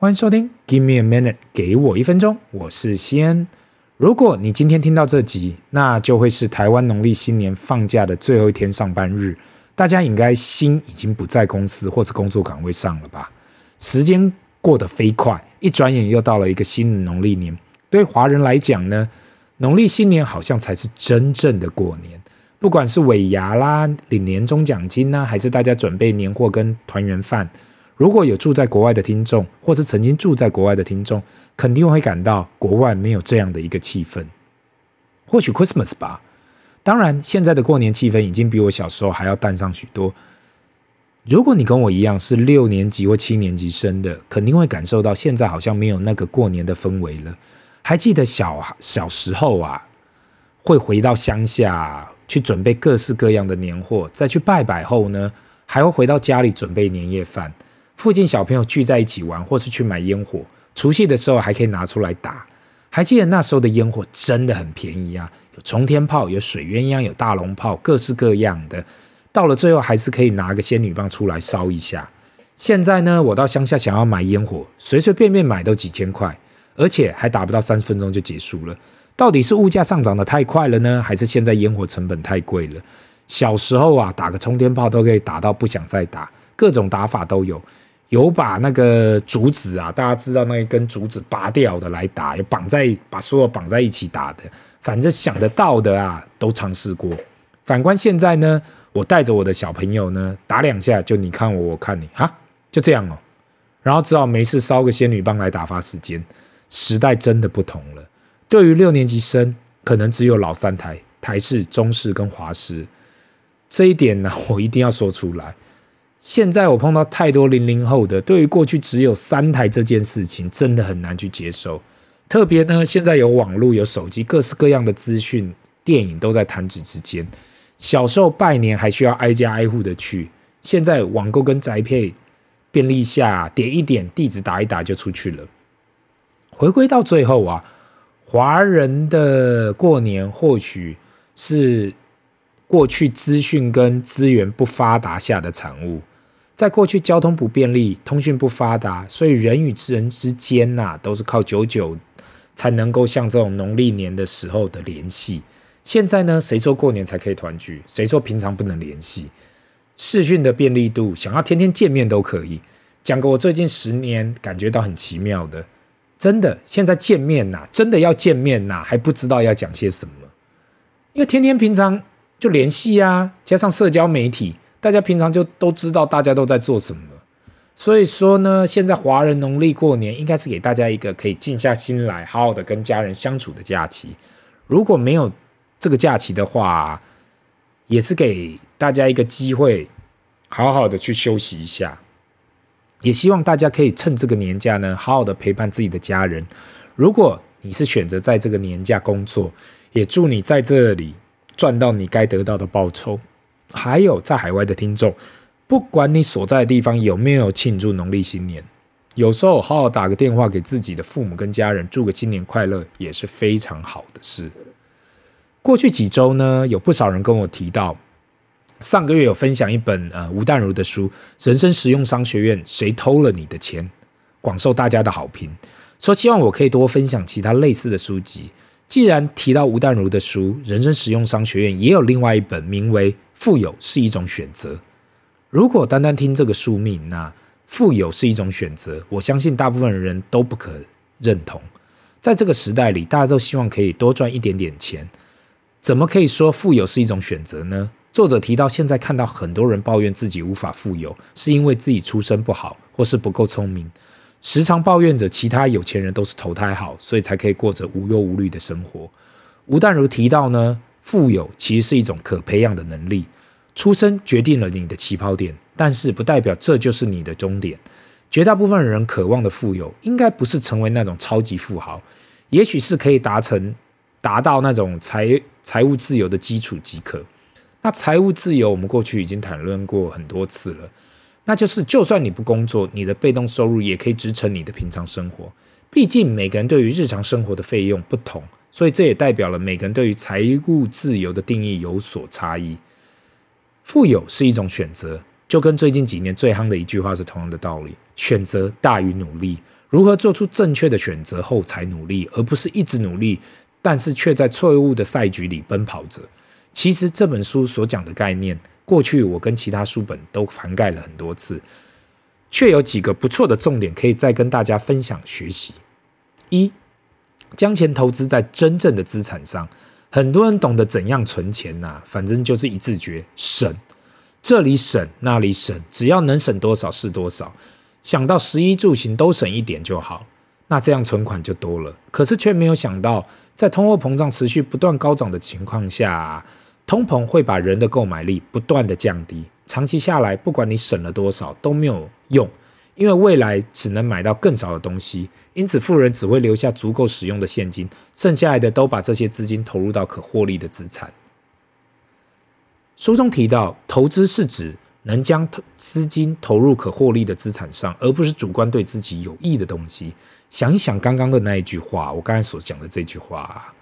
欢迎收听，Give me a minute，给我一分钟，我是西恩。如果你今天听到这集，那就会是台湾农历新年放假的最后一天上班日，大家应该心已经不在公司或是工作岗位上了吧？时间过得飞快，一转眼又到了一个新的农历年。对华人来讲呢，农历新年好像才是真正的过年，不管是尾牙啦、领年终奖金呐，还是大家准备年货跟团圆饭。如果有住在国外的听众，或是曾经住在国外的听众，肯定会感到国外没有这样的一个气氛。或许 Christmas 吧，当然现在的过年气氛已经比我小时候还要淡上许多。如果你跟我一样是六年级或七年级生的，肯定会感受到现在好像没有那个过年的氛围了。还记得小小时候啊，会回到乡下去准备各式各样的年货，再去拜拜后呢，还会回到家里准备年夜饭。附近小朋友聚在一起玩，或是去买烟火。除夕的时候还可以拿出来打。还记得那时候的烟火真的很便宜啊，有冲天炮，有水鸳鸯，有大龙炮，各式各样的。到了最后还是可以拿个仙女棒出来烧一下。现在呢，我到乡下想要买烟火，随随便便买都几千块，而且还打不到三十分钟就结束了。到底是物价上涨得太快了呢，还是现在烟火成本太贵了？小时候啊，打个冲天炮都可以打到不想再打，各种打法都有。有把那个竹子啊，大家知道那一根竹子拔掉的来打，有绑在把所有绑在一起打的，反正想得到的啊都尝试过。反观现在呢，我带着我的小朋友呢，打两下就你看我我看你，哈，就这样哦。然后只好没事烧个仙女棒来打发时间。时代真的不同了。对于六年级生，可能只有老三台，台式、中式跟华视。这一点呢，我一定要说出来。现在我碰到太多零零后的，对于过去只有三台这件事情，真的很难去接受。特别呢，现在有网络、有手机，各式各样的资讯、电影都在弹指之间。小时候拜年还需要挨家挨户的去，现在网购跟宅配，便利下点一点地址打一打就出去了。回归到最后啊，华人的过年或许是。过去资讯跟资源不发达下的产物，在过去交通不便利、通讯不发达，所以人与人之间呐、啊，都是靠久久才能够像这种农历年的时候的联系。现在呢，谁说过年才可以团聚？谁说平常不能联系？视讯的便利度，想要天天见面都可以。讲个我最近十年感觉到很奇妙的，真的，现在见面呐、啊，真的要见面呐、啊，还不知道要讲些什么，因为天天平常。就联系啊，加上社交媒体，大家平常就都知道大家都在做什么。所以说呢，现在华人农历过年应该是给大家一个可以静下心来，好好的跟家人相处的假期。如果没有这个假期的话，也是给大家一个机会，好好的去休息一下。也希望大家可以趁这个年假呢，好好的陪伴自己的家人。如果你是选择在这个年假工作，也祝你在这里。赚到你该得到的报酬，还有在海外的听众，不管你所在的地方有没有庆祝农历新年，有时候好好打个电话给自己的父母跟家人，祝个新年快乐也是非常好的事。过去几周呢，有不少人跟我提到，上个月有分享一本呃吴淡如的书《人生实用商学院：谁偷了你的钱》，广受大家的好评，说希望我可以多分享其他类似的书籍。既然提到吴淡如的书《人生实用商学院》，也有另外一本名为《富有是一种选择》。如果单单听这个宿命，那富有是一种选择，我相信大部分人都不可认同。在这个时代里，大家都希望可以多赚一点点钱，怎么可以说富有是一种选择呢？作者提到，现在看到很多人抱怨自己无法富有，是因为自己出身不好，或是不够聪明。时常抱怨着其他有钱人都是投胎好，所以才可以过着无忧无虑的生活。吴淡如提到呢，富有其实是一种可培养的能力。出生决定了你的起跑点，但是不代表这就是你的终点。绝大部分人渴望的富有，应该不是成为那种超级富豪，也许是可以达成达到那种财财务自由的基础即可。那财务自由，我们过去已经谈论过很多次了。那就是，就算你不工作，你的被动收入也可以支撑你的平常生活。毕竟每个人对于日常生活的费用不同，所以这也代表了每个人对于财务自由的定义有所差异。富有是一种选择，就跟最近几年最夯的一句话是同样的道理：选择大于努力。如何做出正确的选择后才努力，而不是一直努力，但是却在错误的赛局里奔跑着？其实这本书所讲的概念，过去我跟其他书本都涵盖了很多次，却有几个不错的重点可以再跟大家分享学习。一，将钱投资在真正的资产上。很多人懂得怎样存钱呐、反正就是一字诀：省。这里省，那里省，只要能省多少是多少。想到食衣住行都省一点就好，那这样存款就多了。可是却没有想到，在通货膨胀持续不断高涨的情况下，通膨会把人的购买力不断的降低。长期下来，不管你省了多少都没有用。因为未来只能买到更少的东西，因此富人只会留下足够使用的现金，剩下来的都把这些资金投入到可获利的资产。书中提到，投资是指能将资金投入可获利的资产上，而不是主观对自己有益的东西。想一想刚刚的那一句话，我刚才所讲的这句话，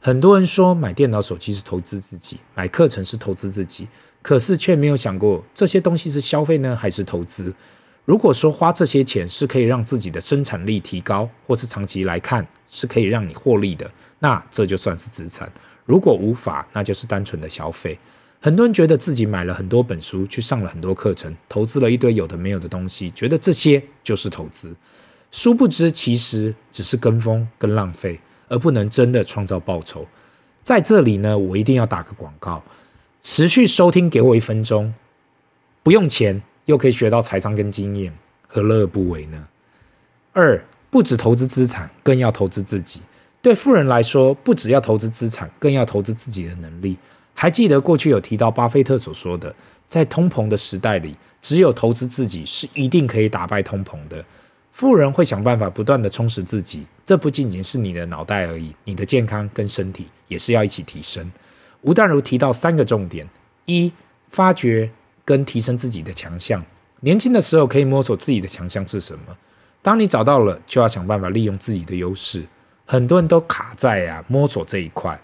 很多人说买电脑、手机是投资自己，买课程是投资自己，可是却没有想过这些东西是消费呢，还是投资？如果说花这些钱是可以让自己的生产力提高，或是长期来看是可以让你获利的，那这就算是资产。如果无法，那就是单纯的消费。很多人觉得自己买了很多本书，去上了很多课程，投资了一堆有的没有的东西，觉得这些就是投资。殊不知，其实只是跟风跟浪费，而不能真的创造报酬。在这里呢，我一定要打个广告，持续收听，给我一分钟，不用钱。又可以学到财商跟经验，何乐而不为呢？二，不只投资资产，更要投资自己。对富人来说，不只要投资资产，更要投资自己的能力。还记得过去有提到巴菲特所说的，在通膨的时代里，只有投资自己是一定可以打败通膨的。富人会想办法不断地充实自己，这不仅仅是你的脑袋而已，你的健康跟身体也是要一起提升。吴淡如提到三个重点：一，发掘。跟提升自己的强项，年轻的时候可以摸索自己的强项是什么。当你找到了，就要想办法利用自己的优势。很多人都卡在啊摸索这一块，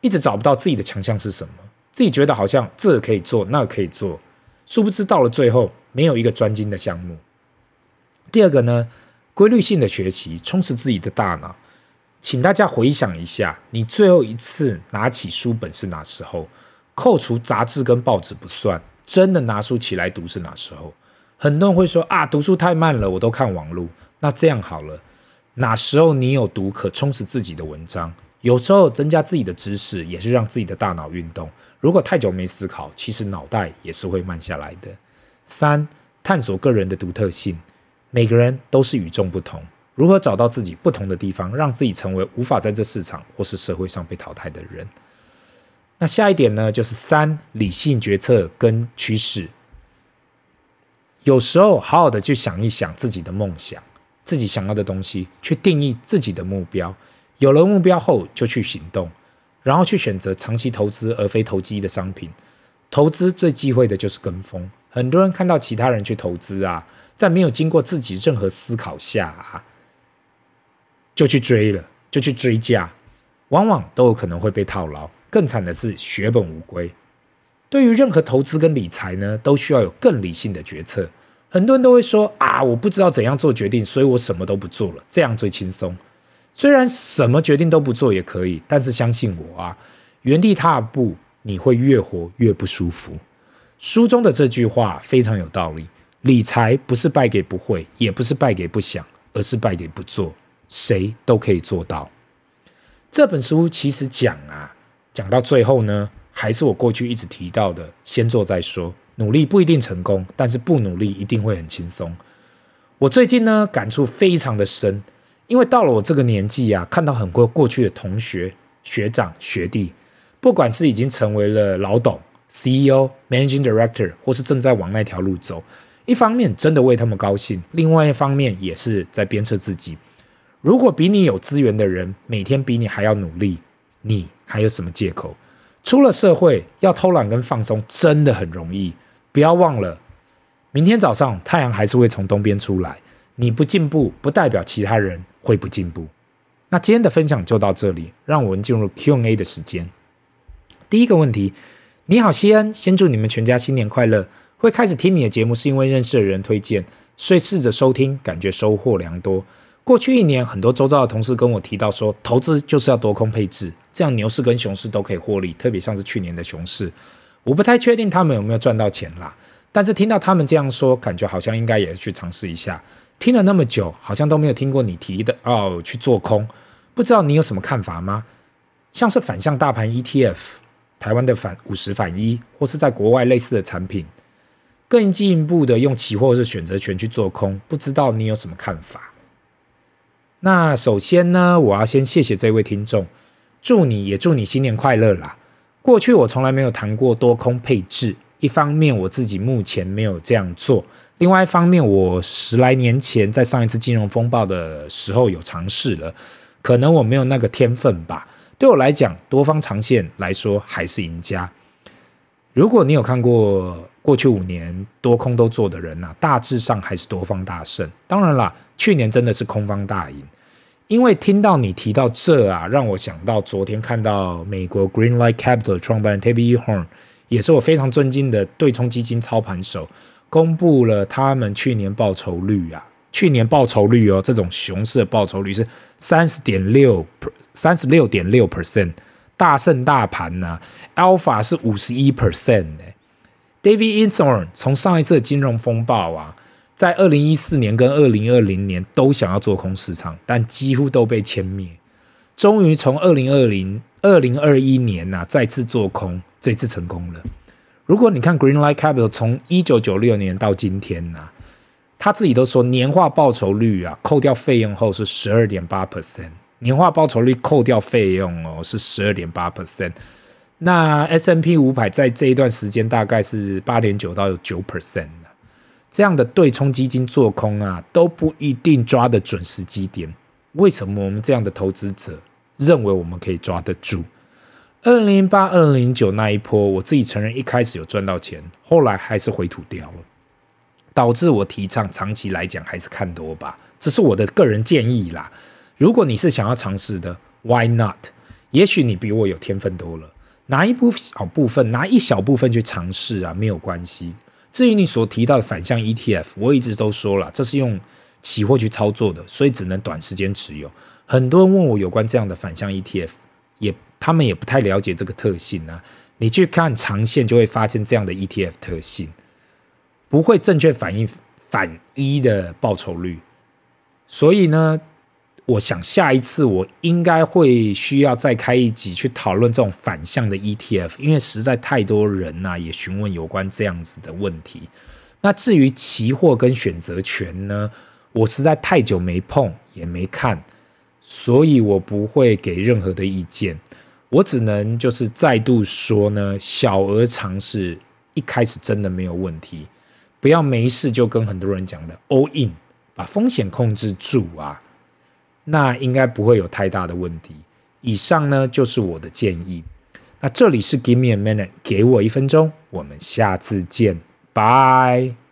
一直找不到自己的强项是什么，自己觉得好像这可以做，那可以做，殊不知到了最后没有一个专精的项目。第二个呢，规律性的学习，充实自己的大脑。请大家回想一下，你最后一次拿起书本是哪时候？扣除杂志跟报纸不算。真的拿书起来读是哪时候？很多人会说啊，读书太慢了，我都看网络。那这样好了，哪时候你有读可充实自己的文章？有时候增加自己的知识，也是让自己的大脑运动。如果太久没思考，其实脑袋也是会慢下来的。三，探索个人的独特性。每个人都是与众不同，如何找到自己不同的地方，让自己成为无法在这市场或是社会上被淘汰的人？那下一点呢，就是三，理性决策跟趋势。有时候好好的去想一想自己的梦想，自己想要的东西，去定义自己的目标。有了目标后，就去行动，然后去选择长期投资而非投机的商品。投资最忌讳的就是跟风。很多人看到其他人去投资啊，在没有经过自己任何思考下啊，就去追了，就去追价，往往都有可能会被套牢。更惨的是血本无归。对于任何投资跟理财呢，都需要有更理性的决策。很多人都会说啊，我不知道怎样做决定，所以我什么都不做了，这样最轻松。虽然什么决定都不做也可以，但是相信我啊，原地踏步你会越活越不舒服。书中的这句话非常有道理：理财不是败给不会，也不是败给不想，而是败给不做。谁都可以做到。这本书其实讲啊。讲到最后呢，还是我过去一直提到的，先做再说。努力不一定成功，但是不努力一定会很轻松。我最近呢，感触非常的深，因为到了我这个年纪啊，看到很多过去的同学、学长、学弟，不管是已经成为了老董、CEO、Managing Director，或是正在往那条路走，一方面真的为他们高兴，另外一方面也是在鞭策自己。如果比你有资源的人，每天比你还要努力，你。还有什么借口？出了社会要偷懒跟放松真的很容易。不要忘了，明天早上太阳还是会从东边出来。你不进步，不代表其他人会不进步。那今天的分享就到这里，让我们进入 Q&A 的时间。第一个问题：你好，西恩，先祝你们全家新年快乐。会开始听你的节目是因为认识的人推荐，所以试着收听，感觉收获良多。过去一年，很多周遭的同事跟我提到说，投资就是要多空配置，这样牛市跟熊市都可以获利。特别像是去年的熊市，我不太确定他们有没有赚到钱啦。但是听到他们这样说，感觉好像应该也去尝试一下。听了那么久，好像都没有听过你提的哦，去做空。不知道你有什么看法吗？像是反向大盘 ETF、台湾的反五十反一，或是在国外类似的产品，更进一步的用期货或是选择权去做空，不知道你有什么看法？那首先呢，我要先谢谢这位听众，祝你也祝你新年快乐啦！过去我从来没有谈过多空配置，一方面我自己目前没有这样做，另外一方面我十来年前在上一次金融风暴的时候有尝试了，可能我没有那个天分吧。对我来讲，多方长线来说还是赢家。如果你有看过过去五年多空都做的人呐、啊，大致上还是多方大胜。当然啦，去年真的是空方大赢。因为听到你提到这啊，让我想到昨天看到美国 Greenlight Capital 创办人 Tavy Horn，也是我非常尊敬的对冲基金操盘手，公布了他们去年报酬率啊，去年报酬率哦，这种熊市的报酬率是三十点六，三十六点六 percent。大胜大盘呢、啊、Alpha 是五十一 percent 呢。David Eathorn 从上一次的金融风暴啊，在二零一四年跟二零二零年都想要做空市场，但几乎都被歼灭。终于从二零二零二零二一年呐、啊、再次做空，这次成功了。如果你看 Greenlight Capital 从一九九六年到今天呐、啊，他自己都说年化报酬率啊，扣掉费用后是十二点八 percent。年化报酬率扣掉费用哦，是十二点八 percent。那 S&P 五百在这一段时间大概是八点九到九 percent。这样的对冲基金做空啊，都不一定抓得准时机点。为什么我们这样的投资者认为我们可以抓得住？二零零八、二零零九那一波，我自己承认一开始有赚到钱，后来还是回吐掉了，导致我提倡长期来讲还是看多吧。这是我的个人建议啦。如果你是想要尝试的，Why not？也许你比我有天分多了，拿一部小部分，拿一小部分去尝试啊，没有关系。至于你所提到的反向 ETF，我一直都说了，这是用期货去操作的，所以只能短时间持有。很多人问我有关这样的反向 ETF，也他们也不太了解这个特性啊。你去看长线，就会发现这样的 ETF 特性不会正确反映反一的报酬率，所以呢。我想下一次我应该会需要再开一集去讨论这种反向的 ETF，因为实在太多人呐、啊、也询问有关这样子的问题。那至于期货跟选择权呢，我实在太久没碰也没看，所以我不会给任何的意见。我只能就是再度说呢，小额尝试一开始真的没有问题，不要没事就跟很多人讲的 all in，把风险控制住啊。那应该不会有太大的问题。以上呢就是我的建议。那这里是 Give me a minute，给我一分钟。我们下次见，拜。